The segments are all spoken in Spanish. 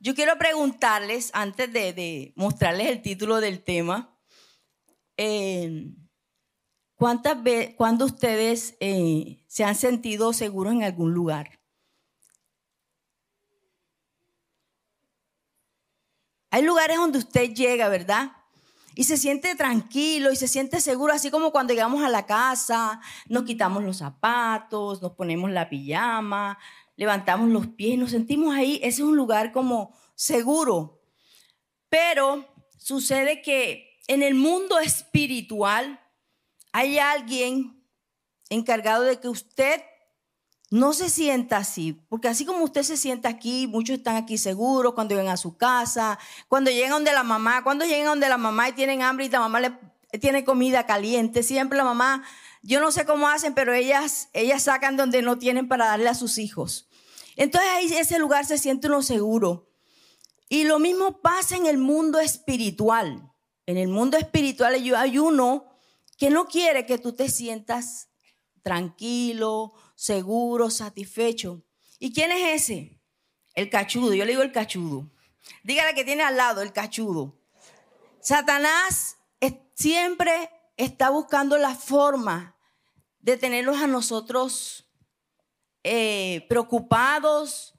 yo quiero preguntarles, antes de, mostrarles el título del tema, eh, ¿cuántas veces, cuando ustedes eh, se han sentido seguros en algún lugar? Hay lugares donde usted llega, ¿verdad? Y se siente tranquilo y se siente seguro, así como cuando llegamos a la casa, nos quitamos los zapatos, nos ponemos la pijama, levantamos los pies, nos sentimos ahí. Ese es un lugar como seguro. Pero sucede que en el mundo espiritual hay alguien encargado de que usted no se sienta así, porque así como usted se sienta aquí, muchos están aquí seguros cuando llegan a su casa, cuando llegan donde la mamá, cuando llegan donde la mamá y tienen hambre y la mamá le tiene comida caliente, siempre la mamá, yo no sé cómo hacen, pero ellas, ellas sacan donde no tienen para darle a sus hijos. Entonces ahí ese lugar se siente uno seguro. Y lo mismo pasa en el mundo espiritual. En el mundo espiritual hay uno que no quiere que tú te sientas tranquilo, seguro, satisfecho. ¿Y quién es ese? El cachudo. Yo le digo el cachudo. Dígale que tiene al lado el cachudo. Satanás siempre está buscando la forma de tenerlos a nosotros eh, preocupados,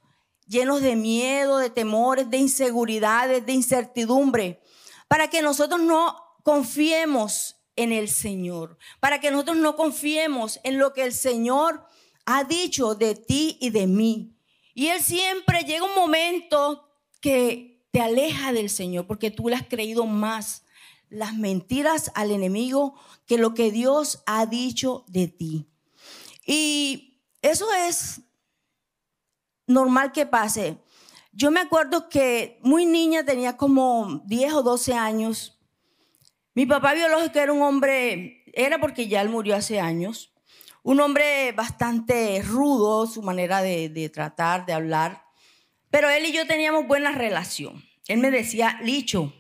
llenos de miedo, de temores, de inseguridades, de incertidumbre, para que nosotros no confiemos en el Señor, para que nosotros no confiemos en lo que el Señor ha dicho de ti y de mí. Y Él siempre llega un momento que te aleja del Señor porque tú le has creído más las mentiras al enemigo que lo que Dios ha dicho de ti. Y eso es normal que pase. Yo me acuerdo que muy niña, tenía como 10 o 12 años. Mi papá biológico era un hombre, era porque ya él murió hace años, un hombre bastante rudo, su manera de, tratar, de hablar. Pero él y yo teníamos buena relación. Él me decía, Licho.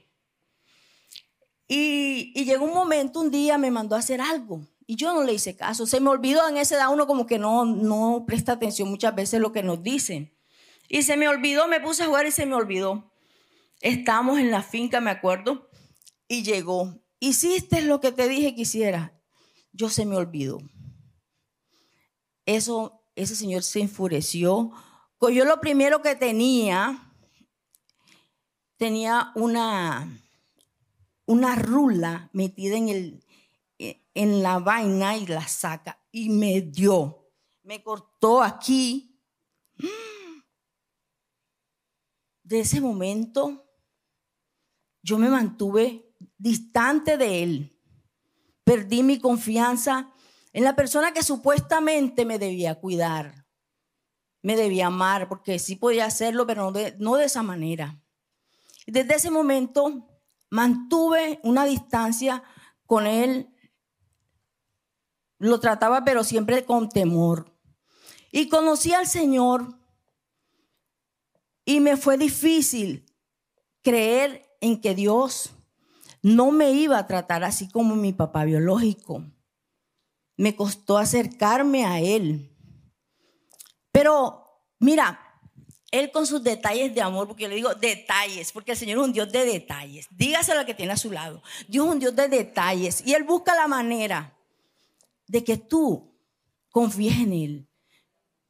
Y, llegó un momento, un día me mandó a hacer algo. Y yo no le hice caso. Se me olvidó en ese edad uno como que no, no presta atención muchas veces lo que nos dicen. Y se me olvidó, me puse a jugar y se me olvidó. Estamos en la finca, me acuerdo, y llegó. Hiciste lo que te dije que hiciera. Yo se me olvidó eso, ese señor se enfureció. Cogió lo primero que tenía, tenía una, una rula metida en, el, en la vaina y la saca y me dio. Me cortó aquí. De ese momento yo me mantuve distante de él. Perdí mi confianza en la persona que supuestamente me debía cuidar, me debía amar, porque sí podía hacerlo, pero no de, esa manera. Desde ese momento mantuve una distancia con él, lo trataba, pero siempre con temor. Y conocí al Señor y me fue difícil creer en que Dios no me iba a tratar así como mi papá biológico me costó acercarme a Él. Pero mira, Él con sus detalles de amor, porque yo le digo detalles, porque el Señor es un Dios de detalles. Dígaselo al que tiene a su lado. Dios es un Dios de detalles y Él busca la manera de que tú confíes en Él.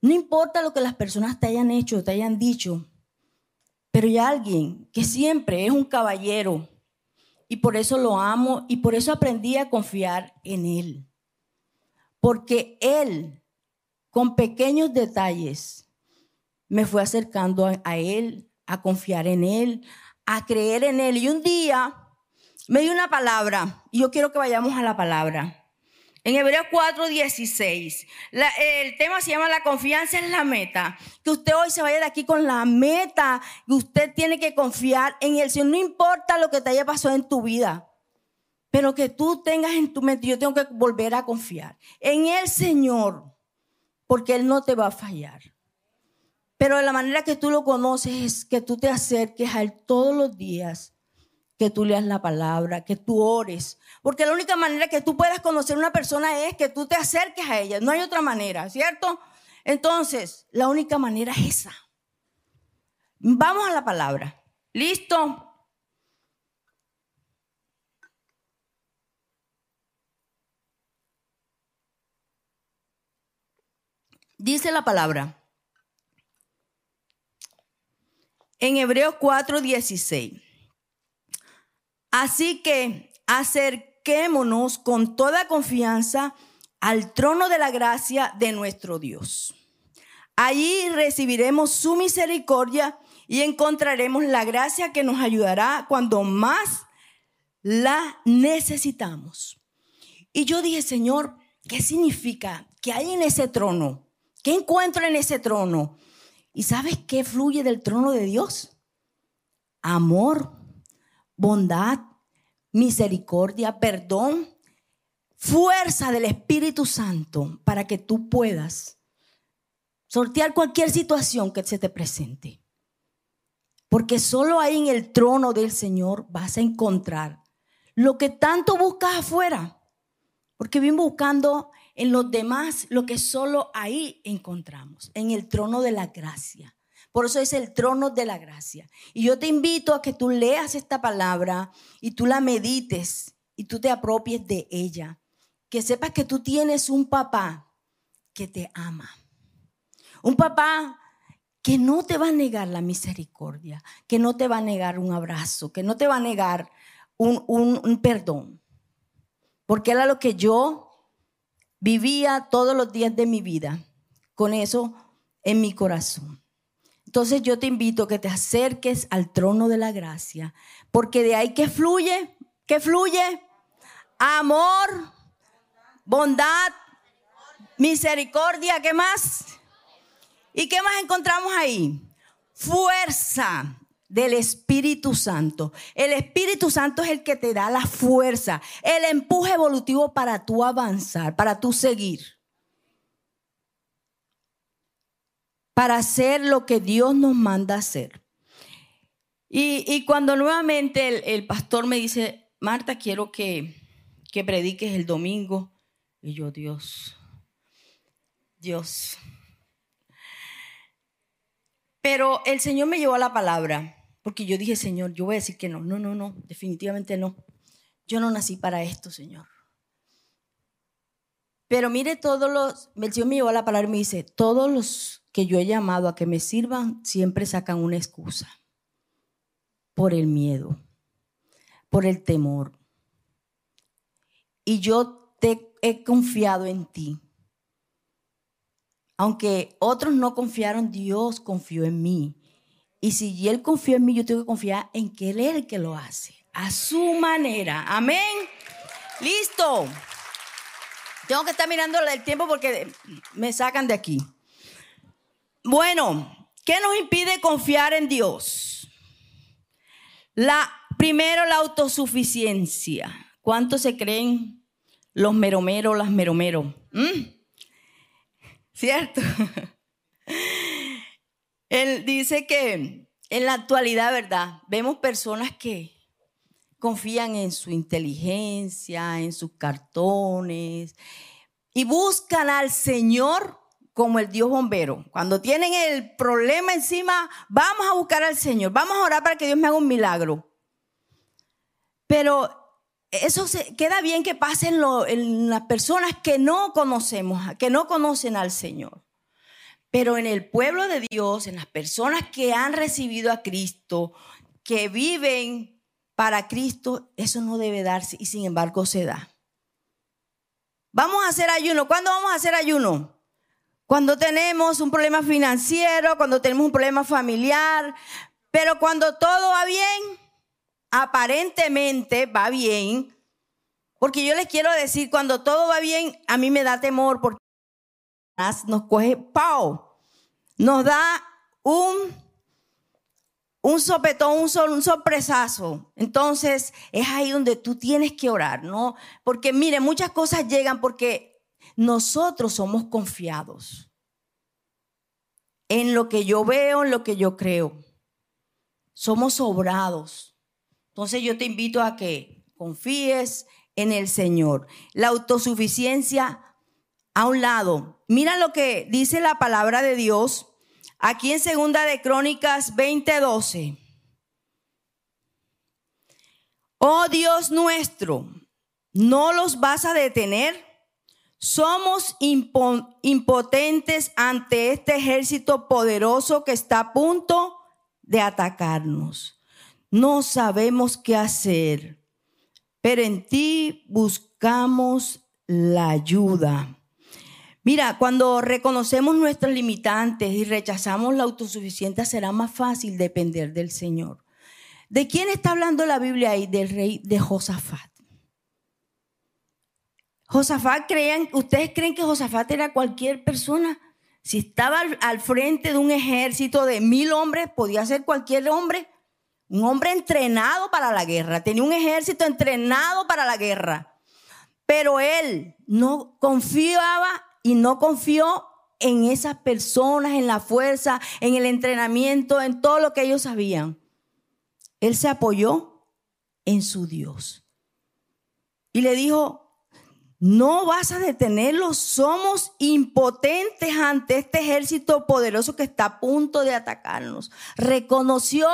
No importa lo que las personas te hayan hecho, te hayan dicho, pero hay alguien que siempre es un caballero y por eso lo amo y por eso aprendí a confiar en Él porque Él, con pequeños detalles, me fue acercando a, Él, a confiar en Él, a creer en Él. Y un día me dio una palabra, y yo quiero que vayamos a la palabra. En Hebreos 4:16, el tema se llama la confianza en la meta. Que usted hoy se vaya de aquí con la meta, que usted tiene que confiar en Él. Si no importa lo que te haya pasado en tu vida, pero que tú tengas en tu mente, yo tengo que volver a confiar en el Señor, porque Él no te va a fallar. Pero de la manera que tú lo conoces es que tú te acerques a Él todos los días, que tú leas la palabra, que tú ores. Porque la única manera que tú puedas conocer a una persona es que tú te acerques a ella. No hay otra manera, ¿cierto? Entonces, la única manera es esa. Vamos a la palabra. ¿Listo? Dice la palabra. En Hebreos 4:16. Así que acerquémonos con toda confianza al trono de la gracia de nuestro Dios. Allí recibiremos su misericordia y encontraremos la gracia que nos ayudará cuando más la necesitamos. Y yo dije, Señor, ¿qué significa? que hay en ese trono? ¿Qué encuentro en ese trono? ¿Y sabes qué fluye del trono de Dios? Amor, bondad, misericordia, perdón, fuerza del Espíritu Santo para que tú puedas sortear cualquier situación que se te presente. Porque solo ahí en el trono del Señor vas a encontrar lo que tanto buscas afuera. Porque vimos buscando en los demás lo que solo ahí encontramos, en el trono de la gracia. Por eso es el trono de la gracia. Y yo te invito a que tú leas esta palabra y tú la medites y tú te apropies de ella. Que sepas que tú tienes un papá que te ama. Un papá que no te va a negar la misericordia, que no te va a negar un abrazo, que no te va a negar un, un perdón. Porque era lo que yo vivía todos los días de mi vida, con eso en mi corazón. Entonces yo te invito a que te acerques al trono de la gracia, porque de ahí que fluye, que fluye amor, bondad, misericordia, ¿qué más? ¿Y qué más encontramos ahí? Fuerza del Espíritu Santo. El Espíritu Santo es el que te da la fuerza, el empuje evolutivo para tú avanzar, para tú seguir. Para hacer lo que Dios nos manda hacer. Y, cuando nuevamente el, pastor me dice, Marta, quiero que, que prediques el domingo. Y yo, Dios, Dios. Pero el Señor me llevó a la palabra, porque yo dije, Señor, yo voy a decir que no, no, no, no, definitivamente no. Yo no nací para esto, Señor. Pero mire todos los, el Señor me llevó a la palabra y me dice, todos los que yo he llamado a que me sirvan siempre sacan una excusa por el miedo, por el temor. Y yo te he confiado en ti. Aunque otros no confiaron, Dios confió en mí. Y si Él confió en mí, yo tengo que confiar en que Él es el que lo hace, a su manera. Amén. Listo. Tengo que estar mirando el tiempo porque me sacan de aquí. Bueno, ¿qué nos impide confiar en Dios? La, primero, la autosuficiencia. ¿Cuántos se creen los meromeros, las meromeros? ¿Mm? ¿Cierto? Él dice que en la actualidad, ¿verdad? Vemos personas que confían en su inteligencia, en sus cartones y buscan al Señor como el Dios bombero. Cuando tienen el problema encima, vamos a buscar al Señor, vamos a orar para que Dios me haga un milagro. Pero eso se, queda bien que pase en, las personas que no conocemos, que no conocen al Señor. Pero en el pueblo de Dios, en las personas que han recibido a Cristo, que viven para Cristo, eso no debe darse y sin embargo se da. Vamos a hacer ayuno. ¿Cuándo vamos a hacer ayuno? Cuando tenemos un problema financiero, cuando tenemos un problema familiar, pero cuando todo va bien, aparentemente va bien, porque yo les quiero decir, cuando todo va bien, a mí me da temor porque nos coge pau, nos da un, un sopetón, un, un sorpresazo. Entonces es ahí donde tú tienes que orar, ¿no? Porque mire, muchas cosas llegan porque nosotros somos confiados en lo que yo veo, en lo que yo creo. Somos sobrados. Entonces yo te invito a que confíes en el Señor. La autosuficiencia a un lado. Mira lo que dice la palabra de Dios Aquí en Segunda de Crónicas 20:12. Oh Dios nuestro, ¿no los vas a detener? Somos impotentes ante este ejército poderoso que está a punto de atacarnos. No sabemos qué hacer, pero en ti buscamos la ayuda. Mira, cuando reconocemos nuestros limitantes y rechazamos la autosuficiencia, será más fácil depender del Señor. ¿De quién está hablando la Biblia ahí? Del rey de Josafat. Josafat creían, ¿ustedes creen que Josafat era cualquier persona? Si estaba al, frente de un ejército de mil hombres, podía ser cualquier hombre. Un hombre entrenado para la guerra. Tenía un ejército entrenado para la guerra. Pero él no confiaba y no confió en esas personas, en la fuerza, en el entrenamiento, en todo lo que ellos sabían. Él se apoyó en su Dios. Y le dijo, no vas a detenerlos. Somos impotentes ante este ejército poderoso que está a punto de atacarnos. Reconoció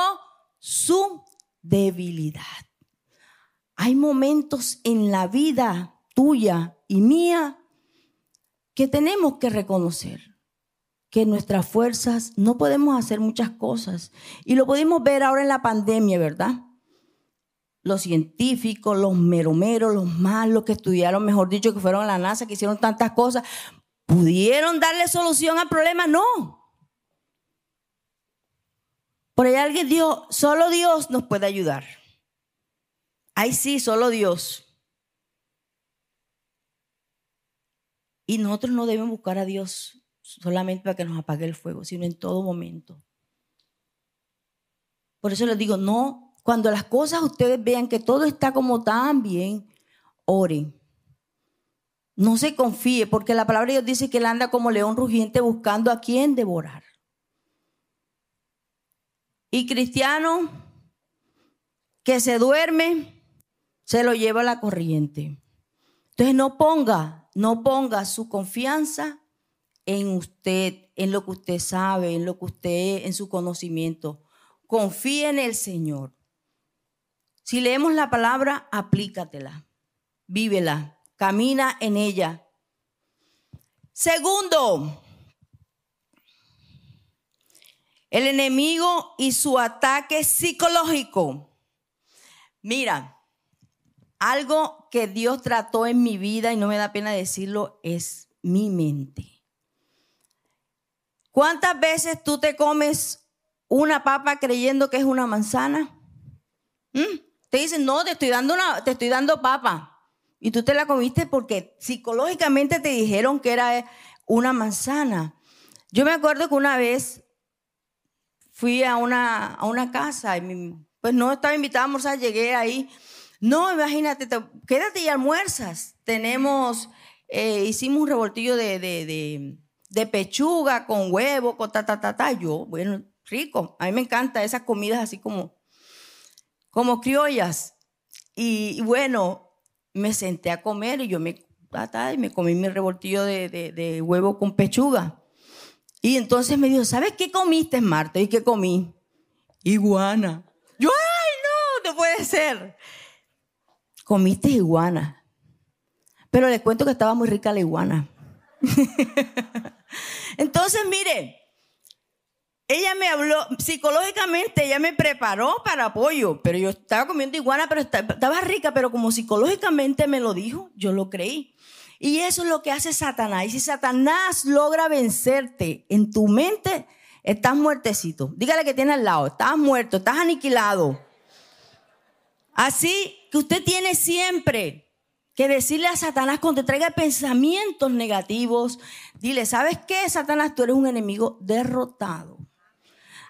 su debilidad. Hay momentos en la vida tuya y mía que tenemos que reconocer que nuestras fuerzas no podemos hacer muchas cosas. Y lo pudimos ver ahora en la pandemia, ¿verdad? Los científicos, los meromeros, los malos que estudiaron, mejor dicho, que fueron a la NASA, que hicieron tantas cosas, ¿pudieron darle solución al problema? No. Por ahí alguien dijo, solo Dios nos puede ayudar. Ahí sí, solo Dios. Y nosotros no debemos buscar a Dios solamente para que nos apague el fuego, sino en todo momento. Por eso les digo, no cuando las cosas ustedes vean que todo está como tan bien, oren. No se confíe, porque la palabra de Dios dice que él anda como león rugiente buscando a quien devorar. Y cristiano que se duerme, se lo lleva a la corriente. Entonces no ponga, no ponga su confianza en usted, en lo que usted sabe, en lo que usted, en su conocimiento. Confíe en el Señor. Si leemos la palabra, aplícatela, vívela, camina en ella. Segundo, el enemigo y su ataque psicológico. Mira, algo que Dios trató en mi vida y no me da pena decirlo es mi mente. ¿Cuántas veces tú te comes una papa creyendo que es una manzana? ¿Mm? Te dicen, no, te estoy dando una, te estoy dando papa. Y tú te la comiste porque psicológicamente te dijeron que era una manzana. Yo me acuerdo que una vez fui a una, a una casa, y pues no estaba invitada a almorzar, llegué ahí. No, imagínate, quédate y almuerzas. Tenemos, eh, hicimos un revoltillo de, de, de, pechuga con huevo, con ta, ta, ta, ta. Yo, bueno, rico. A mí me encanta esas comidas así como como criollas. Y, bueno, me senté a comer y yo me, y me comí mi revoltillo de, huevo con pechuga. Y entonces me dijo, ¿sabes qué comiste, Marta? ¿Y qué comí? Iguana. Yo, ay, no, no puede ser. Comiste iguana. Pero le cuento que estaba muy rica la iguana. entonces, mire, ella me habló, psicológicamente ella me preparó para apoyo, pero yo estaba comiendo iguana, pero estaba rica, pero como psicológicamente me lo dijo, yo lo creí. Y eso es lo que hace Satanás. Y si Satanás logra vencerte en tu mente, estás muertecito. Dígale que tiene al lado, estás muerto, estás aniquilado. Así que usted tiene siempre que decirle a Satanás cuando te traiga pensamientos negativos, dile, ¿sabes qué, Satanás? Tú eres un enemigo derrotado.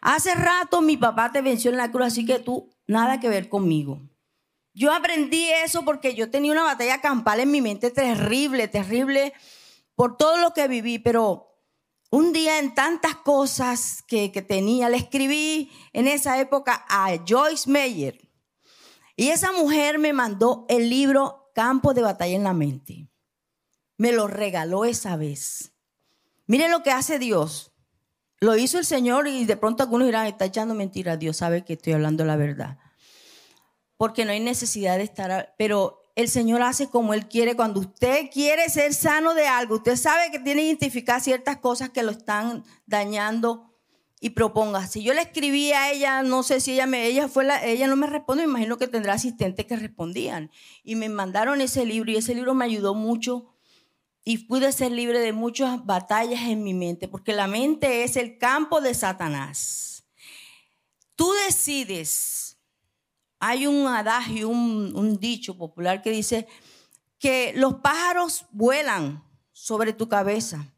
Hace rato mi papá te venció en la cruz, así que tú nada que ver conmigo. Yo aprendí eso porque yo tenía una batalla campal en mi mente terrible, terrible por todo lo que viví, pero un día en tantas cosas que, tenía, le escribí en esa época a Joyce Meyer. Y esa mujer me mandó el libro Campo de Batalla en la Mente. Me lo regaló esa vez. Mire lo que hace Dios. Lo hizo el Señor y de pronto algunos dirán, está echando mentiras. Dios sabe que estoy hablando la verdad. Porque no hay necesidad de estar, pero el Señor hace como Él quiere. Cuando usted quiere ser sano de algo, usted sabe que tiene que identificar ciertas cosas que lo están dañando y proponga. Si yo le escribí a ella, no sé si ella me, ella fue la, ella no me respondió, me imagino que tendrá asistentes que respondían. Y me mandaron ese libro y ese libro me ayudó mucho y pude ser libre de muchas batallas en mi mente, porque la mente es el campo de Satanás. Tú decides, hay un adagio, un, dicho popular que dice que los pájaros vuelan sobre tu cabeza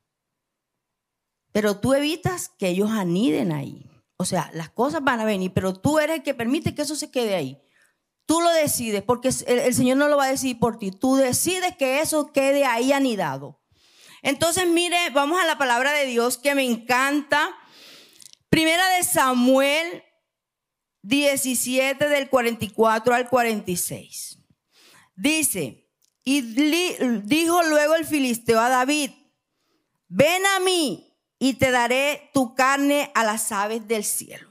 pero tú evitas que ellos aniden ahí. O sea, las cosas van a venir, pero tú eres el que permite que eso se quede ahí. Tú lo decides, porque el, Señor no lo va a decidir por ti. Tú decides que eso quede ahí anidado. Entonces, mire, vamos a la palabra de Dios que me encanta. Primera de Samuel 17 del 44 al 46. Dice, y dijo luego el filisteo a David, ven a mí y te daré tu carne a las aves del cielo.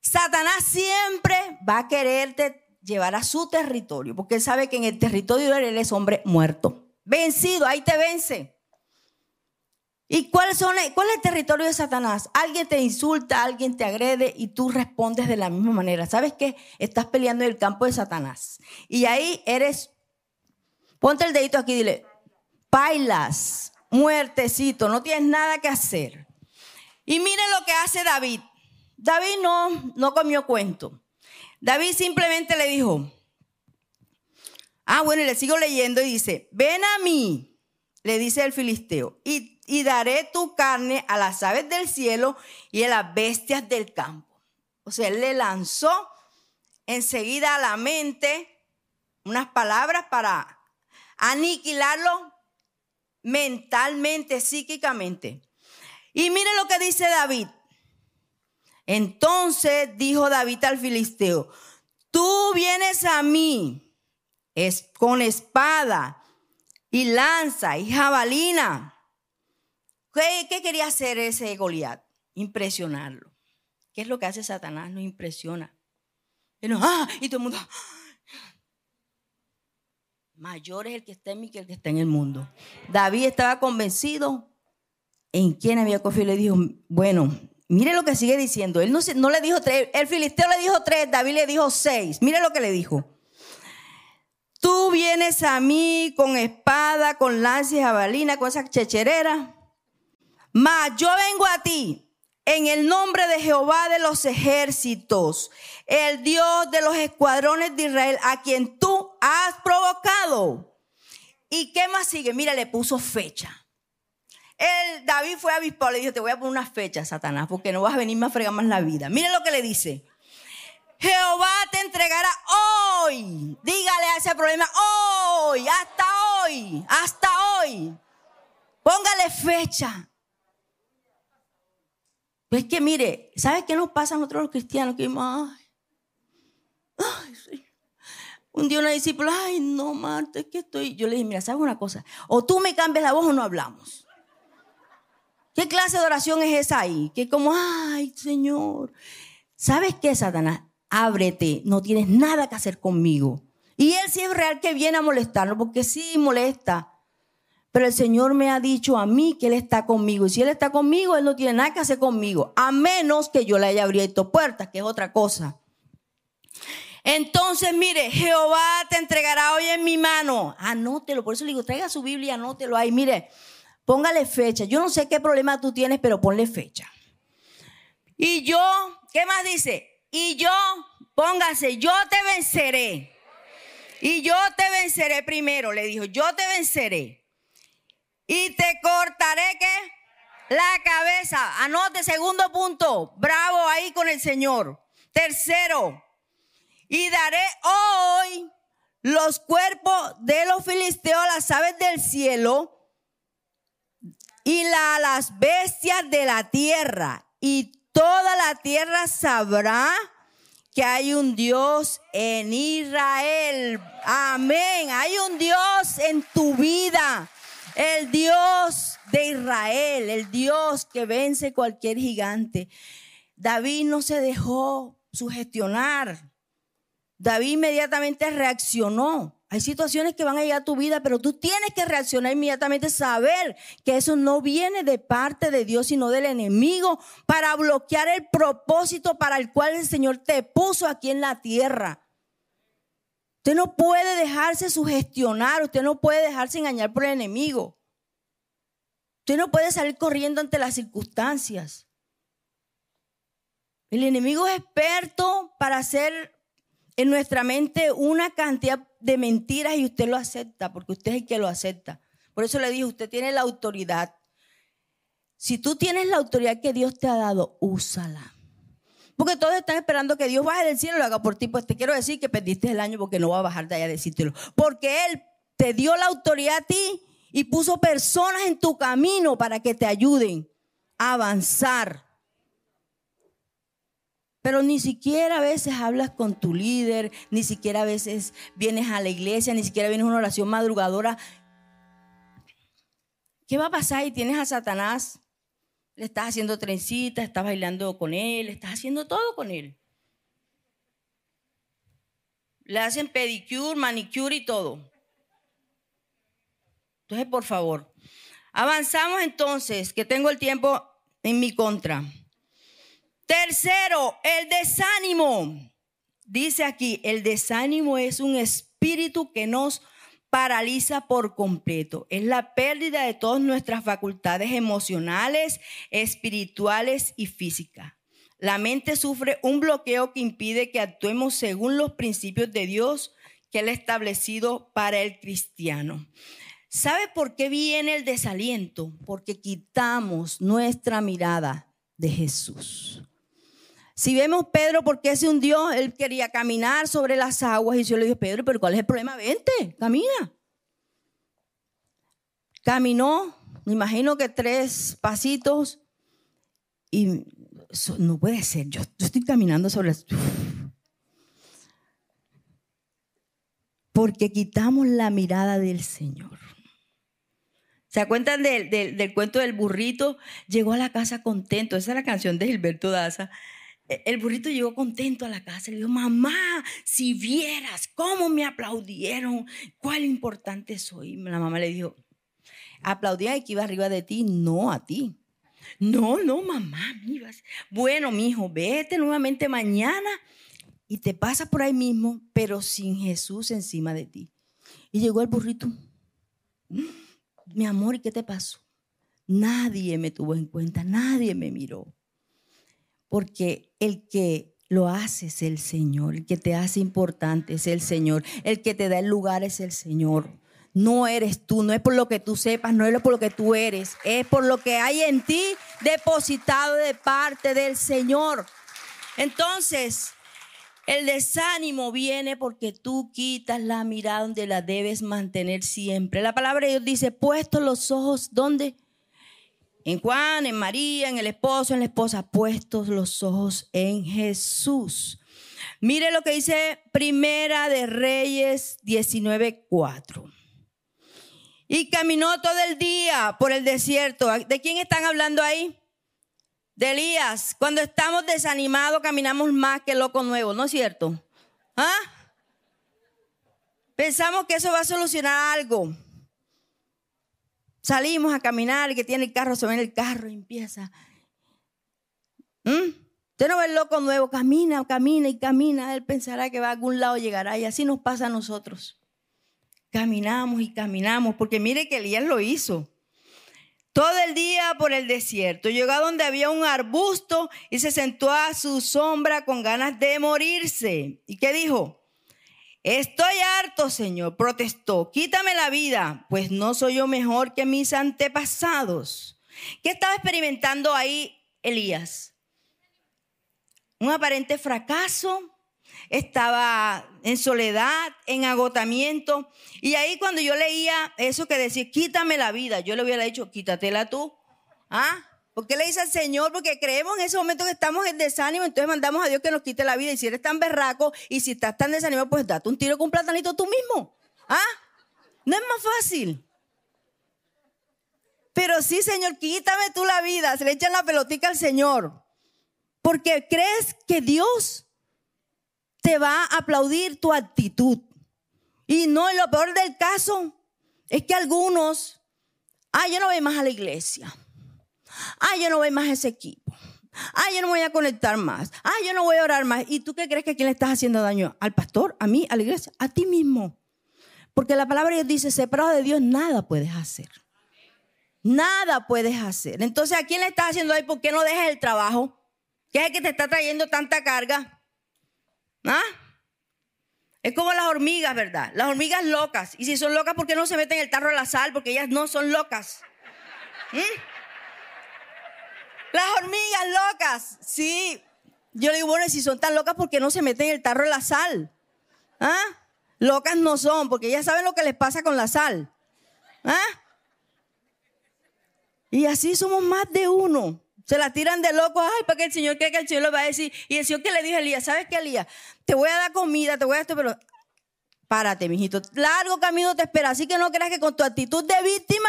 Satanás siempre va a quererte llevar a su territorio, porque él sabe que en el territorio de él hombre muerto. Vencido, ahí te vence. ¿Y cuál, son, es el territorio de Satanás? Alguien te insulta, alguien te agrede y tú respondes de la misma manera. ¿Sabes qué? Estás peleando en el campo de Satanás. Y ahí eres, ponte el dedito aquí, dile, bailas, muertecito, no tienes nada que hacer. Y mire lo que hace David. David no, no comió cuento. David simplemente le dijo, ah, bueno, y le sigo leyendo y dice, ven a mí, le dice el filisteo, y, y daré tu carne a las aves del cielo y a las bestias del campo. O sea, él le lanzó enseguida a la mente unas palabras para aniquilarlo mentalmente, psíquicamente. Y mire lo que dice David. Entonces dijo David al filisteo, tú vienes a mí con espada y lanza y jabalina. ¿Qué, quería hacer ese Goliat? Impresionarlo. ¿Qué es lo que hace Satanás? Nos impresiona. Y, ¡ah! y todo el mundo, Mayor es el que está en mí que el que está en el mundo. David estaba convencido en quién había confiado. Le dijo, bueno, mire lo que sigue diciendo. Él no, le dijo tres, el filisteo le dijo tres, David le dijo seis. Mire lo que le dijo. Tú vienes a mí con espada, con lanza y jabalina, con esa checherera. Mas yo vengo a ti en el nombre de Jehová de los ejércitos, el Dios de los escuadrones de Israel, a quien tú has provocado. ¿Y qué más sigue? Mira, le puso fecha. El David fue avispado, le dijo, te voy a poner una fecha, Satanás, porque no vas a venirme a fregar más la vida. Mire lo que le dice. Jehová te entregará hoy. Dígale a ese problema hoy, hasta hoy, hasta hoy. Póngale fecha. Pues que mire, ¿sabe qué nos pasa a nosotros los cristianos? Que ay, ay, Un día una discípula, ay, no, Marta, es que estoy. Yo le dije, mira, ¿sabes una cosa? O tú me cambias la voz o no hablamos. ¿Qué clase de oración es esa ahí? Que como, ay, Señor. ¿Sabes qué, Satanás? Ábrete, no tienes nada que hacer conmigo. Y él sí es real que viene a molestarnos, porque sí molesta. Pero el Señor me ha dicho a mí que Él está conmigo. Y si Él está conmigo, Él no tiene nada que hacer conmigo. A menos que yo le haya abierto puertas, que es otra cosa. Entonces, mire, Jehová te entregará hoy en mi mano. Anótelo. Por eso le digo, traiga su Biblia, anótelo ahí. Mire, póngale fecha. Yo no sé qué problema tú tienes, pero ponle fecha. Y yo, ¿qué más dice? Y yo, póngase, yo te venceré. Y yo te venceré primero, le dijo, yo te venceré y te cortaré que la cabeza. Anote segundo punto. Bravo ahí con el Señor. Tercero, y daré hoy los cuerpos de los filisteos, las aves del cielo y las bestias de la tierra. Y toda la tierra sabrá que hay un Dios en Israel. Amén. Hay un Dios en tu vida El Dios de Israel, el Dios que vence cualquier gigante. David no se dejó sugestionar. David inmediatamente reaccionó. Hay situaciones que van a llegar a tu vida, pero tú tienes que reaccionar inmediatamente, saber que eso no viene de parte de Dios, sino del enemigo, para bloquear el propósito para el cual el Señor te puso aquí en la tierra. Usted no puede dejarse sugestionar, usted no puede dejarse engañar por el enemigo. Usted no puede salir corriendo ante las circunstancias. El enemigo es experto para hacer en nuestra mente una cantidad de mentiras y usted lo acepta, porque usted es el que lo acepta. Por eso le digo, usted tiene la autoridad. Si tú tienes la autoridad que Dios te ha dado, úsala. Porque todos están esperando que Dios baje del cielo y lo haga por ti. Pues te quiero decir que perdiste el año porque no va a bajar de allá a decírtelo. Porque Él te dio la autoridad a ti y puso personas en tu camino para que te ayuden a avanzar. Pero ni siquiera a veces hablas con tu líder, ni siquiera a veces vienes a la iglesia, ni siquiera vienes a una oración madrugadora. ¿Qué va a pasar y tienes a Satanás? Le estás haciendo trencitas, estás bailando con él, estás haciendo todo con él. Le hacen pedicure, manicure y todo. Entonces, por favor, avanzamos entonces, que tengo el tiempo en mi contra. Tercero, el desánimo. Dice aquí, el desánimo es un espíritu que nos paraliza por completo. Es la pérdida de todas nuestras facultades emocionales, espirituales y físicas. La mente sufre un bloqueo que impide que actuemos según los principios de Dios que Él ha establecido para el cristiano. ¿Sabe por qué viene el desaliento? Porque quitamos nuestra mirada de Jesús. Si vemos Pedro, ¿por qué se hundió? Él quería caminar sobre las aguas y yo le dije, Pedro, pero ¿cuál es el problema? Vente, camina. Caminó, me imagino que tres pasitos y no puede ser, yo, estoy caminando sobre las... Porque quitamos la mirada del Señor. ¿Se acuerdan del, del, cuento del burrito? Llegó a la casa contento. Esa es la canción de Gilberto Daza. E, el burrito llegó contento a la casa le dijo, mamá, si vieras cómo me aplaudieron, cuál importante soy. La mamá le dijo, aplaudía y que iba arriba de ti, no a ti. No, no, mamá, ibas. Bueno, mi hijo, vete nuevamente mañana y te pasa por ahí mismo, pero sin Jesús encima de ti. Y llegó el burrito. Mm, mi amor, ¿y qué te pasó? Nadie me tuvo en cuenta, nadie me miró porque el que lo hace es el Señor, el que te hace importante es el Señor, el que te da el lugar es el Señor. No eres tú, no es por lo que tú sepas, no es por lo que tú eres, es por lo que hay en ti depositado de parte del Señor. Entonces, el desánimo viene porque tú quitas la mirada donde la debes mantener siempre. La palabra de Dios dice, puesto los ojos, ¿dónde? En Juan, en María, en el esposo, en la esposa, puestos los ojos en Jesús. Mire lo que dice Primera de Reyes 19:4. Y caminó todo el día por el desierto. ¿De quién están hablando ahí? De Elías. Cuando estamos desanimados caminamos más que loco nuevo, ¿no es cierto? ¿Ah? Pensamos que eso va a solucionar algo. Salimos a caminar, y que tiene el carro, se ve en el carro y empieza. ¿Mm? Usted no ve el loco nuevo, camina, camina y camina. Él pensará que va a algún lado, llegará. Y así nos pasa a nosotros. Caminamos y caminamos, porque mire que Elías lo hizo. Todo el día por el desierto. Llegó a donde había un arbusto y se sentó a su sombra con ganas de morirse. ¿Y qué dijo? Estoy harto, Señor, protestó. Quítame la vida, pues no soy yo mejor que mis antepasados. ¿Qué estaba experimentando ahí Elías? Un aparente fracaso, estaba en soledad, en agotamiento. Y ahí cuando yo leía eso que decía, quítame la vida, yo le hubiera dicho, quítatela tú. ¿Ah? ¿Por qué le dice al Señor? Porque creemos en ese momento que estamos en desánimo, entonces mandamos a Dios que nos quite la vida. Y si eres tan berraco y si estás tan desanimado, pues date un tiro con un platanito tú mismo. ¿Ah? No es más fácil. Pero sí, Señor, quítame tú la vida. Se le echan la pelotica al Señor. Porque crees que Dios te va a aplaudir tu actitud. Y no, lo peor del caso es que algunos, ah, yo no voy más a la iglesia. Ah, yo no voy más a ese equipo. Ah, yo no voy a conectar más. Ah, yo no voy a orar más. ¿Y tú qué crees que a quién le estás haciendo daño? ¿Al pastor? ¿A mí? ¿A la iglesia? A ti mismo. Porque la palabra de Dios dice, separado de Dios nada puedes hacer. Nada puedes hacer. Entonces, ¿a quién le estás haciendo daño? ¿Por qué no dejas el trabajo? ¿Qué es el que te está trayendo tanta carga? ¿Ah? Es como las hormigas, ¿verdad? Las hormigas locas. Y si son locas, ¿por qué no se meten el tarro a la sal? Porque ellas no son locas. ¿Mm? Las hormigas locas, sí. Yo le digo, bueno, si son tan locas, ¿por qué no se meten el tarro de la sal? ¿Ah? Locas no son, porque ya saben lo que les pasa con la sal. ¿Ah? Y así somos más de uno. Se la tiran de locos, ay, para que el Señor cree que el Señor lo va a decir. Y el Señor que le dijo a Elías, ¿sabes qué, Elías? Te voy a dar comida, te voy a esto, pero párate, mijito. Largo camino te espera. Así que no creas que con tu actitud de víctima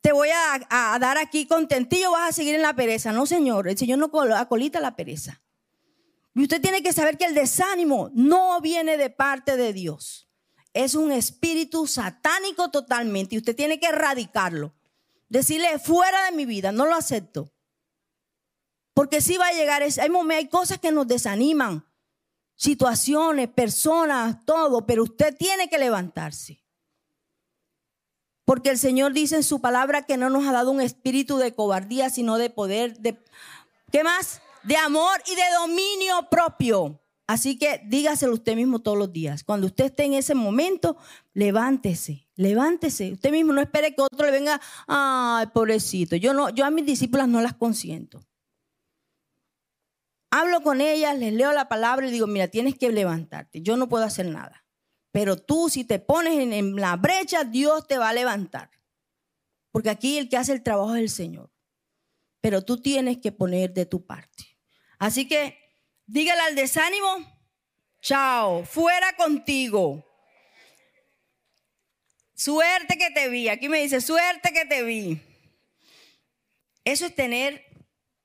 te voy a, dar aquí contentillo, vas a seguir en la pereza. No, Señor, el Señor no acolita la pereza. Y usted tiene que saber que el desánimo no viene de parte de Dios. Es un espíritu satánico totalmente y usted tiene que erradicarlo. Decirle, fuera de mi vida, no lo acepto. Porque sí va a llegar, hay cosas que nos desaniman, situaciones, personas, todo, pero usted tiene que levantarse. Porque el Señor dice en su palabra que no nos ha dado un espíritu de cobardía, sino de poder, de, ¿qué más? De amor y de dominio propio. Así que dígaselo usted mismo todos los días. Cuando usted esté en ese momento, levántese, levántese. Usted mismo no espere que otro le venga, ay, pobrecito. Yo no, yo a mis discípulas no las consiento. Hablo con ellas, les leo la palabra y digo, mira, tienes que levantarte. Yo no puedo hacer nada. Pero tú si te pones en, la brecha, Dios te va a levantar. Porque aquí el que hace el trabajo es el Señor. Pero tú tienes que poner de tu parte. Así que dígale al desánimo, chao, fuera contigo. Suerte que te vi. Aquí me dice, suerte que te vi. Eso es tener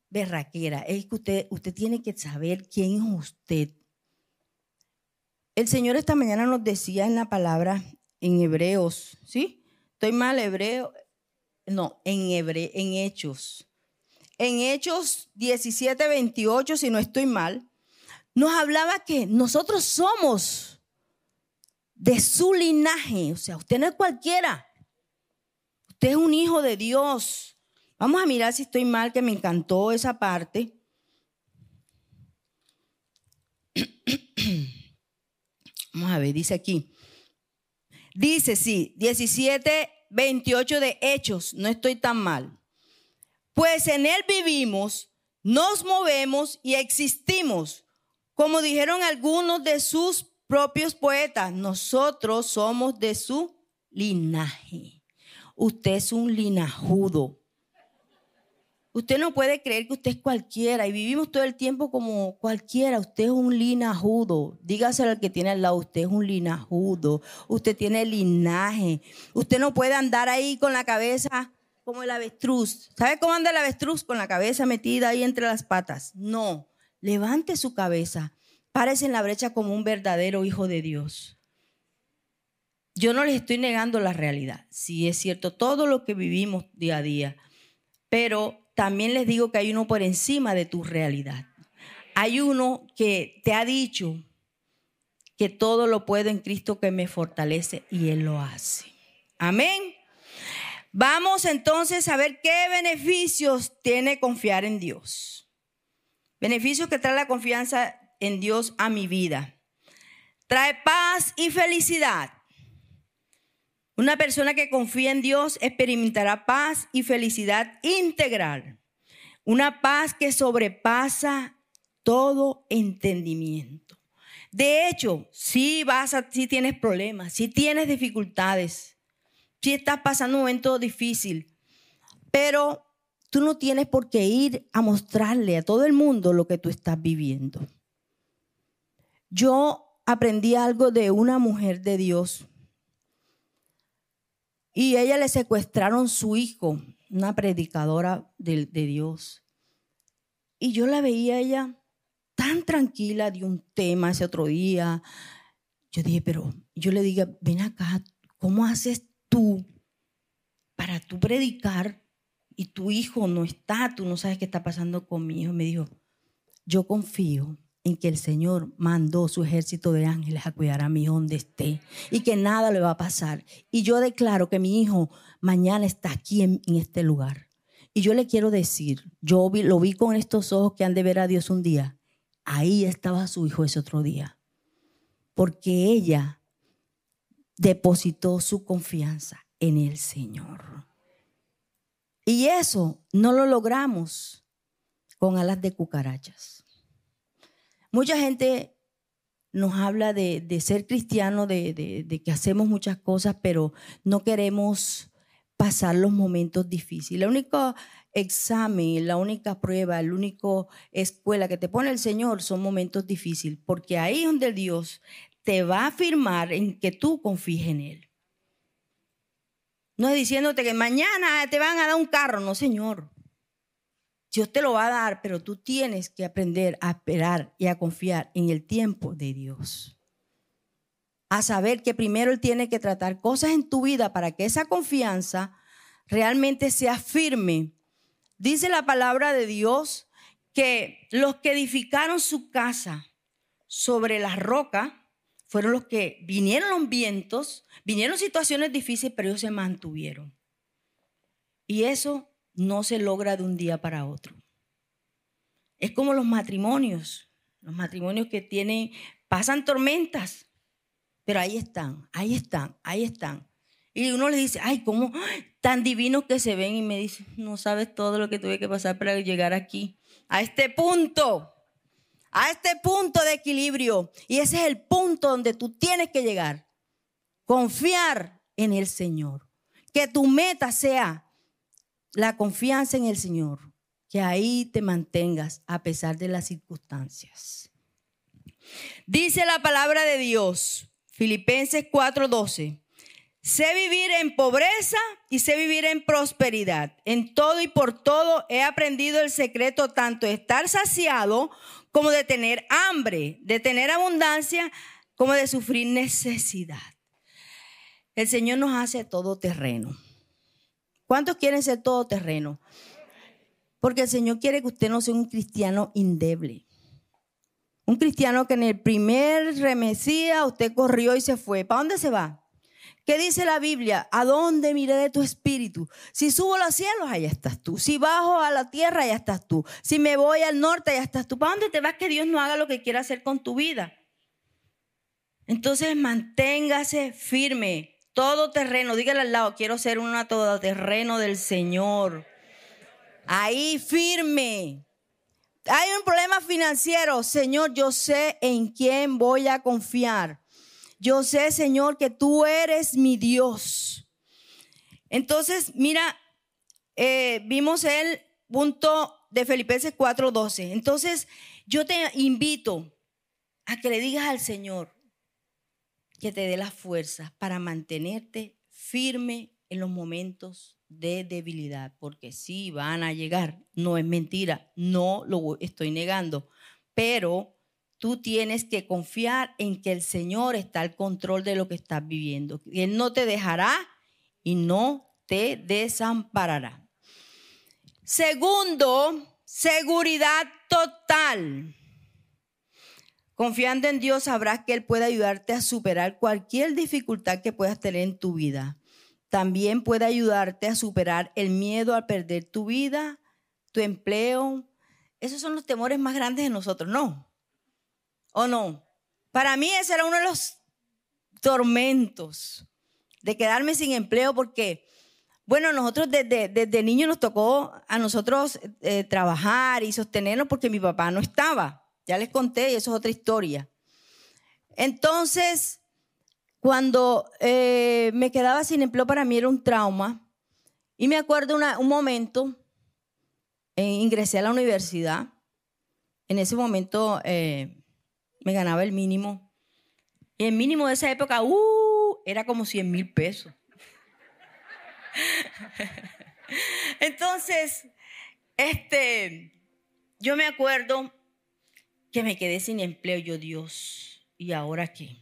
berraquera. Es que usted, usted tiene que saber quién es usted. El Señor esta mañana nos decía en la palabra en Hebreos, ¿sí? Estoy mal, Hebreo. No, en Hebre, en Hechos. En Hechos 17, 28, si no estoy mal, nos hablaba que nosotros somos de su linaje. O sea, usted no es cualquiera. Usted es un hijo de Dios. Vamos a mirar si estoy mal, que me encantó esa parte. Vamos a ver, dice aquí. Dice, sí, 17, 28 de Hechos, no estoy tan mal. Pues en Él vivimos, nos movemos y existimos. Como dijeron algunos de sus propios poetas, nosotros somos de su linaje. Usted es un linajudo. Usted no puede creer que usted es cualquiera y vivimos todo el tiempo como cualquiera. Usted es un linajudo. Dígaselo al que tiene al lado. Usted es un linajudo. Usted tiene linaje. Usted no puede andar ahí con la cabeza como el avestruz. ¿Sabe cómo anda el avestruz? Con la cabeza metida ahí entre las patas. No. Levante su cabeza. Párese en la brecha como un verdadero hijo de Dios. Yo no les estoy negando la realidad. Sí es cierto todo lo que vivimos día a día. Pero también les digo que hay uno por encima de tu realidad. Hay uno que te ha dicho que todo lo puedo en Cristo que me fortalece y Él lo hace. Amén. Vamos entonces a ver qué beneficios tiene confiar en Dios. Beneficios que trae la confianza en Dios a mi vida. Trae paz y felicidad. Una persona que confía en Dios experimentará paz y felicidad integral. Una paz que sobrepasa todo entendimiento. De hecho, si vas a, si tienes problemas, si tienes dificultades, si estás pasando un momento difícil, pero tú no tienes por qué ir a mostrarle a todo el mundo lo que tú estás viviendo. Yo aprendí algo de una mujer de Dios y ella le secuestraron su hijo. una predicadora de, Dios. Y yo la veía ella tan tranquila de un tema ese otro día. Yo dije, pero yo le dije, ven acá, ¿cómo haces tú para tú predicar y tu hijo no está, tú no sabes qué está pasando con mi hijo? Me dijo, yo confío en que el Señor mandó su ejército de ángeles a cuidar a mi hijo donde esté y que nada le va a pasar. Y yo declaro que mi hijo mañana está aquí en, este lugar. Y yo le quiero decir, yo lo vi con estos ojos que han de ver a Dios un día. Ahí estaba su hijo ese otro día. Porque ella depositó su confianza en el Señor. Y eso no lo logramos con alas de cucarachas. Mucha gente nos habla de, ser cristiano, de, que hacemos muchas cosas, pero no queremos pasar los momentos difíciles. El único examen, la única prueba, la única escuela que te pone el Señor son momentos difíciles, porque ahí es donde Dios te va a afirmar en que tú confíes en Él. No es diciéndote que mañana te van a dar un carro, no, Señor. Dios te lo va a dar, pero tú tienes que aprender a esperar y a confiar en el tiempo de Dios. A saber que primero Él tiene que tratar cosas en tu vida para que esa confianza realmente sea firme. Dice la palabra de Dios que los que edificaron su casa sobre la roca fueron los que vinieron los vientos, vinieron situaciones difíciles, pero ellos se mantuvieron. Y eso no se logra de un día para otro. Es como los matrimonios, los matrimonios que tienen, pasan tormentas, pero ahí están, ahí están, ahí están. Y uno le dice, ay, ¿cómo tan divinos que se ven? Y me dice, no sabes todo lo que tuve que pasar para llegar aquí, a este punto, a este punto de equilibrio. Y ese es el punto donde tú tienes que llegar. Confiar en el Señor. Que tu meta sea la confianza en el Señor, que ahí te mantengas a pesar de las circunstancias. Dice la palabra de Dios, Filipenses 4:12. Sé vivir en pobreza y sé vivir en prosperidad. En todo y por todo he aprendido el secreto tanto de estar saciado como de tener hambre, de tener abundancia como de sufrir necesidad. El Señor nos hace todo terreno. ¿Cuántos quieren ser todoterreno? Porque el Señor quiere que usted no sea un cristiano indeble. Un cristiano que en el primer remesía usted corrió y se fue. ¿Para dónde se va? ¿Qué dice la Biblia? ¿A dónde miré de tu espíritu? Si subo a los cielos, allá estás tú. Si bajo a la tierra, allá estás tú. Si me voy al norte, allá estás tú. ¿Para dónde te vas que Dios no haga lo que quiera hacer con tu vida? Entonces manténgase firme todo terreno, dígale al lado, quiero ser una todoterreno del Señor. Ahí firme. Hay un problema financiero, Señor, yo sé en quién voy a confiar. Yo sé, Señor, que tú eres mi Dios. Entonces, mira, eh, vimos el punto de Filipenses 4:12. Entonces, yo te invito a que le digas al Señor, que te dé la fuerza para mantenerte firme en los momentos de debilidad, porque sí van a llegar, no es mentira, no lo estoy negando, pero tú tienes que confiar en que el Señor está al control de lo que estás viviendo, Él no te dejará y no te desamparará. Segundo, seguridad total. Confiando en Dios sabrás que Él puede ayudarte a superar cualquier dificultad que puedas tener en tu vida. También puede ayudarte a superar el miedo a perder tu vida, tu empleo. Esos son los temores más grandes de nosotros, ¿no? ¿O no? Para mí ese era uno de los tormentos de quedarme sin empleo porque, bueno, nosotros desde, desde nos tocó a nosotros eh, trabajar y sostenernos porque mi papá no estaba. Ya les conté y eso es otra historia. Entonces, cuando eh, me quedaba sin empleo para mí era un trauma. Y me acuerdo un momento, eh, ingresé a la universidad. En ese momento eh, me ganaba el mínimo. Y el mínimo de esa época, uh, era como 100 mil pesos. Entonces, este, yo me acuerdo que me quedé sin empleo, yo Dios, ¿y ahora qué?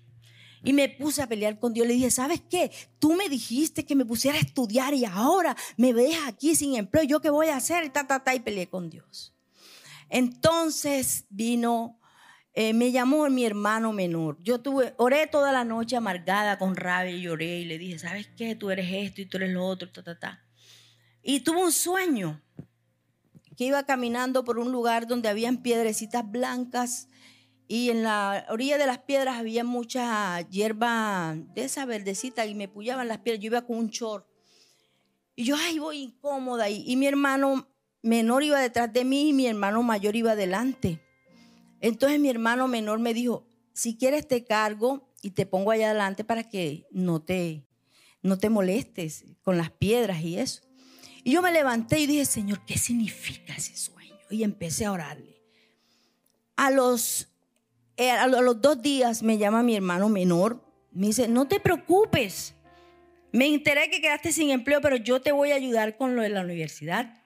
Y me puse a pelear con Dios. Le dije, ¿sabes qué? Tú me dijiste que me pusiera a estudiar y ahora me ves aquí sin empleo. ¿Yo qué voy a hacer? Ta, ta, ta, y peleé con Dios. Entonces vino, eh, me llamó mi hermano menor. Yo tuve, oré toda la noche amargada con rabia y lloré y le dije, ¿sabes qué? Tú eres esto y tú eres lo otro, ta, ta, ta. Y tuve un sueño que iba caminando por un lugar donde habían piedrecitas blancas y en la orilla de las piedras había mucha hierba de esa verdecita y me pullaban las piedras. Yo iba con un chor. Y yo, ay, voy incómoda. Y, y mi hermano menor iba detrás de mí y mi hermano mayor iba adelante. Entonces mi hermano menor me dijo, si quieres te cargo y te pongo allá adelante para que no te, no te molestes con las piedras y eso. Y yo me levanté y dije, Señor, ¿qué significa ese sueño? Y empecé a orarle. A los eh, a los dos días me llama mi hermano menor, me dice, no te preocupes, me enteré que quedaste sin empleo, pero yo te voy a ayudar con lo de la universidad.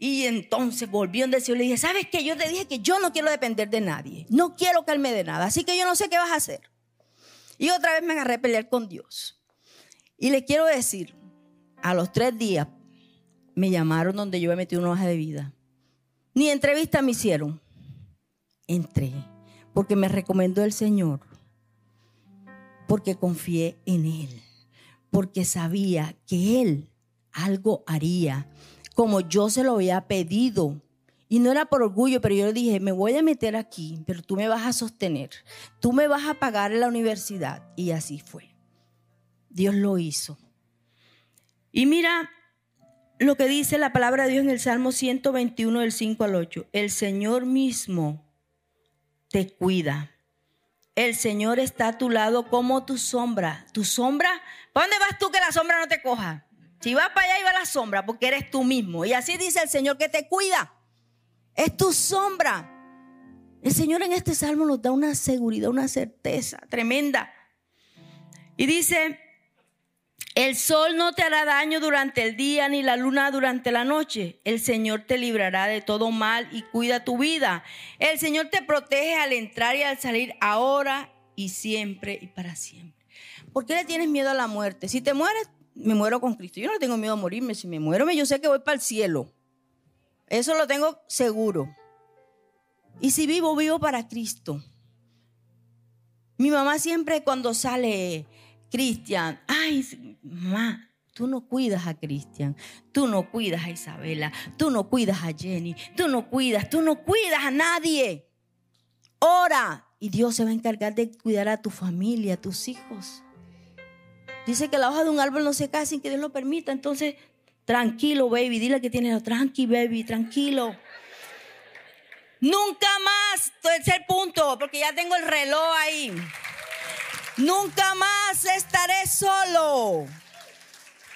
Y entonces volvió donde y le dije, ¿sabes qué? Yo te dije que yo no quiero depender de nadie, no quiero que dé nada, así que yo no sé qué vas a hacer. Y otra vez me agarré a pelear con Dios. Y le quiero decir, a los tres días me llamaron donde yo me metí una hoja de vida. Ni entrevista me hicieron entré, porque me recomendó el Señor, porque confié en Él, porque sabía que Él algo haría, como yo se lo había pedido. Y no era por orgullo, pero yo le dije, me voy a meter aquí, pero tú me vas a sostener, tú me vas a pagar en la universidad. Y así fue. Dios lo hizo. Y mira lo que dice la palabra de Dios en el Salmo 121 del 5 al 8. El Señor mismo te cuida. El Señor está a tu lado como tu sombra. ¿Tu sombra? ¿Para dónde vas tú que la sombra no te coja? Si vas para allá, iba la sombra, porque eres tú mismo. Y así dice el Señor que te cuida. Es tu sombra. El Señor en este salmo nos da una seguridad, una certeza tremenda. Y dice, el sol no te hará daño durante el día ni la luna durante la noche. El Señor te librará de todo mal y cuida tu vida. El Señor te protege al entrar y al salir ahora y siempre y para siempre. ¿Por qué le tienes miedo a la muerte? Si te mueres, me muero con Cristo. Yo no tengo miedo a morirme. Si me muero, yo sé que voy para el cielo. Eso lo tengo seguro. Y si vivo, vivo para Cristo. Mi mamá siempre cuando sale Cristian, ay, mamá, tú no cuidas a Cristian, tú no cuidas a Isabela, tú no cuidas a Jenny, tú no cuidas, tú no cuidas a nadie. Ora y Dios se va a encargar de cuidar a tu familia, a tus hijos. Dice que la hoja de un árbol no se cae sin que Dios lo permita. Entonces, tranquilo, baby. Dile que tienes, tranquilo, baby, tranquilo. Nunca más, tercer punto, porque ya tengo el reloj ahí. Nunca más estaré solo.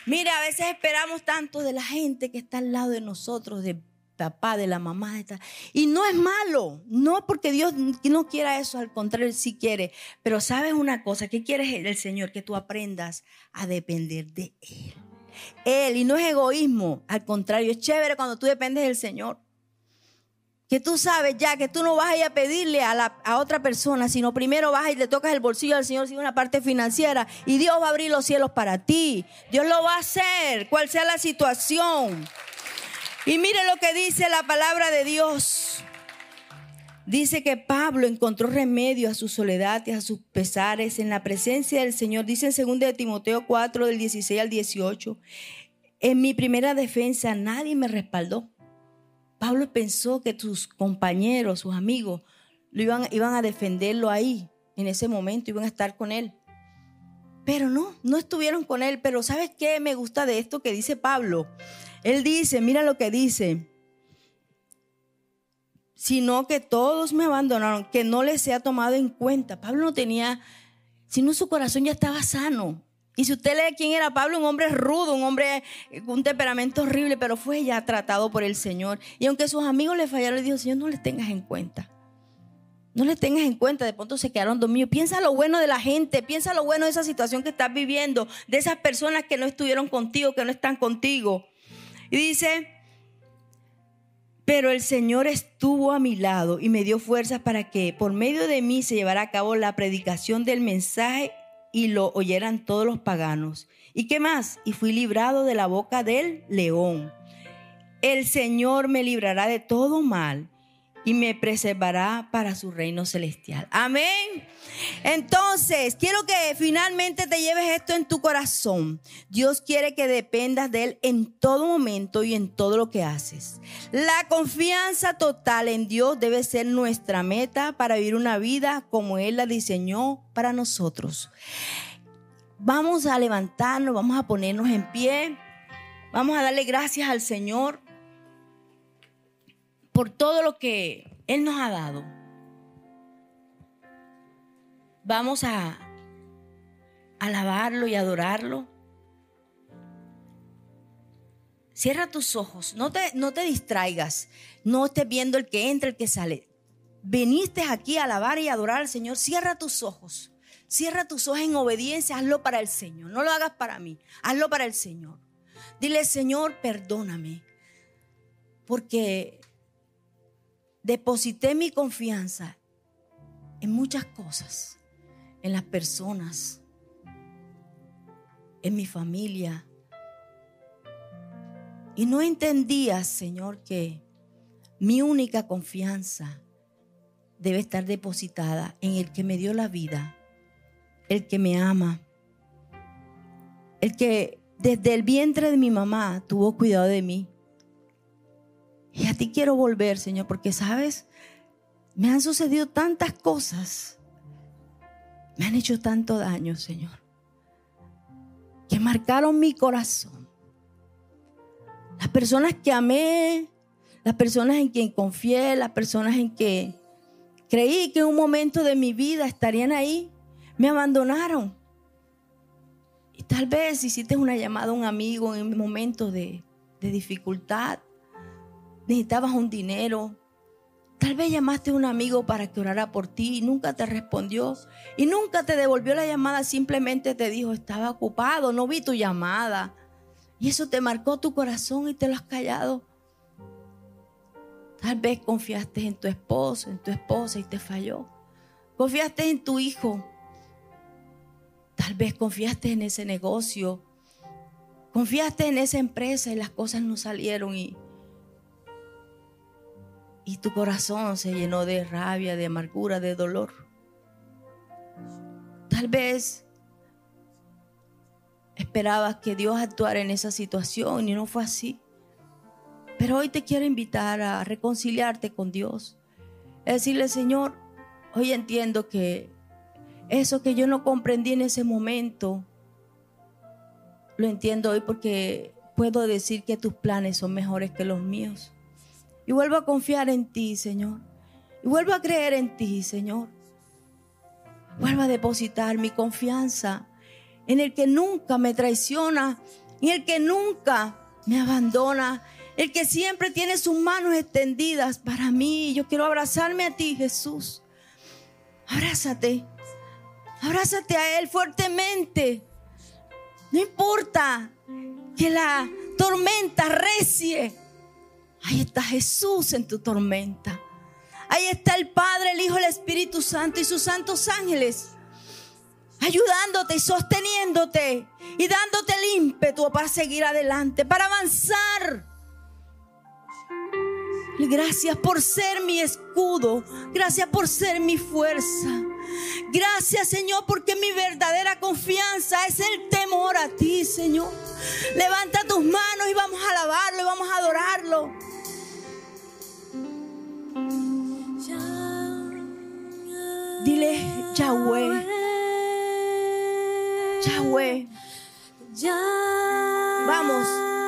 Mira, a veces esperamos tanto de la gente que está al lado de nosotros, de papá, de la mamá. De y no es malo, no porque Dios no quiera eso, al contrario, sí quiere. Pero sabes una cosa, ¿qué quiere el Señor? Que tú aprendas a depender de Él. Él, y no es egoísmo, al contrario, es chévere cuando tú dependes del Señor que tú sabes ya que tú no vas a ir a pedirle a, la, a otra persona, sino primero vas y le tocas el bolsillo al Señor, si una parte financiera, y Dios va a abrir los cielos para ti. Dios lo va a hacer, cual sea la situación. Y mire lo que dice la palabra de Dios. Dice que Pablo encontró remedio a su soledad y a sus pesares en la presencia del Señor. Dice en 2 de Timoteo 4, del 16 al 18. En mi primera defensa nadie me respaldó Pablo pensó que sus compañeros, sus amigos, lo iban, iban a defenderlo ahí, en ese momento, iban a estar con él. Pero no, no estuvieron con él. Pero ¿sabes qué me gusta de esto que dice Pablo? Él dice, mira lo que dice, sino que todos me abandonaron, que no les sea tomado en cuenta. Pablo no tenía, sino su corazón ya estaba sano. Y si usted lee quién era Pablo, un hombre rudo, un hombre con un temperamento horrible, pero fue ya tratado por el Señor. Y aunque sus amigos le fallaron, le dijo, Señor, no les tengas en cuenta. No le tengas en cuenta, de pronto se quedaron dormidos. Piensa lo bueno de la gente, piensa lo bueno de esa situación que estás viviendo, de esas personas que no estuvieron contigo, que no están contigo. Y dice, pero el Señor estuvo a mi lado y me dio fuerzas para que por medio de mí se llevara a cabo la predicación del mensaje y lo oyeran todos los paganos. ¿Y qué más? Y fui librado de la boca del león. El Señor me librará de todo mal y me preservará para su reino celestial. Amén. Entonces, quiero que finalmente te lleves esto en tu corazón. Dios quiere que dependas de Él en todo momento y en todo lo que haces. La confianza total en Dios debe ser nuestra meta para vivir una vida como Él la diseñó para nosotros. Vamos a levantarnos, vamos a ponernos en pie. Vamos a darle gracias al Señor por todo lo que Él nos ha dado. Vamos a alabarlo y adorarlo. Cierra tus ojos, no te, no te distraigas, no estés viendo el que entra, el que sale. Veniste aquí a alabar y adorar al Señor, cierra tus ojos, cierra tus ojos en obediencia, hazlo para el Señor, no lo hagas para mí, hazlo para el Señor. Dile, Señor, perdóname, porque deposité mi confianza en muchas cosas, en las personas, en mi familia. Y no entendía, Señor, que mi única confianza debe estar depositada en el que me dio la vida, el que me ama, el que desde el vientre de mi mamá tuvo cuidado de mí, y a ti quiero volver, Señor, porque sabes, me han sucedido tantas cosas, me han hecho tanto daño, Señor, que marcaron mi corazón. Las personas que amé, las personas en quien confié, las personas en que creí que en un momento de mi vida estarían ahí, me abandonaron. Y tal vez hiciste una llamada a un amigo en un momento de, de dificultad necesitabas un dinero. Tal vez llamaste a un amigo para que orara por ti y nunca te respondió. Y nunca te devolvió la llamada, simplemente te dijo, estaba ocupado, no vi tu llamada. Y eso te marcó tu corazón y te lo has callado. Tal vez confiaste en tu esposo, en tu esposa y te falló. Confiaste en tu hijo. Tal vez confiaste en ese negocio. Confiaste en esa empresa y las cosas no salieron y y tu corazón se llenó de rabia, de amargura, de dolor. Tal vez esperabas que Dios actuara en esa situación y no fue así. Pero hoy te quiero invitar a reconciliarte con Dios. Es decirle, Señor, hoy entiendo que eso que yo no comprendí en ese momento, lo entiendo hoy porque puedo decir que tus planes son mejores que los míos. Y vuelvo a confiar en ti, Señor. Y vuelvo a creer en ti, Señor. Vuelvo a depositar mi confianza en el que nunca me traiciona, en el que nunca me abandona, el que siempre tiene sus manos extendidas para mí. Yo quiero abrazarme a ti, Jesús. Abrázate. Abrázate a Él fuertemente. No importa que la tormenta recie. Ahí está Jesús en tu tormenta. Ahí está el Padre, el Hijo, el Espíritu Santo y sus santos ángeles ayudándote y sosteniéndote y dándote el ímpetu para seguir adelante, para avanzar. Gracias por ser mi escudo. Gracias por ser mi fuerza. Gracias, Señor, porque mi verdadera confianza es el temor a ti, Señor. Levanta tus manos y vamos a alabarlo y vamos a adorarlo. Dile, Yahweh. Yahweh. Vamos.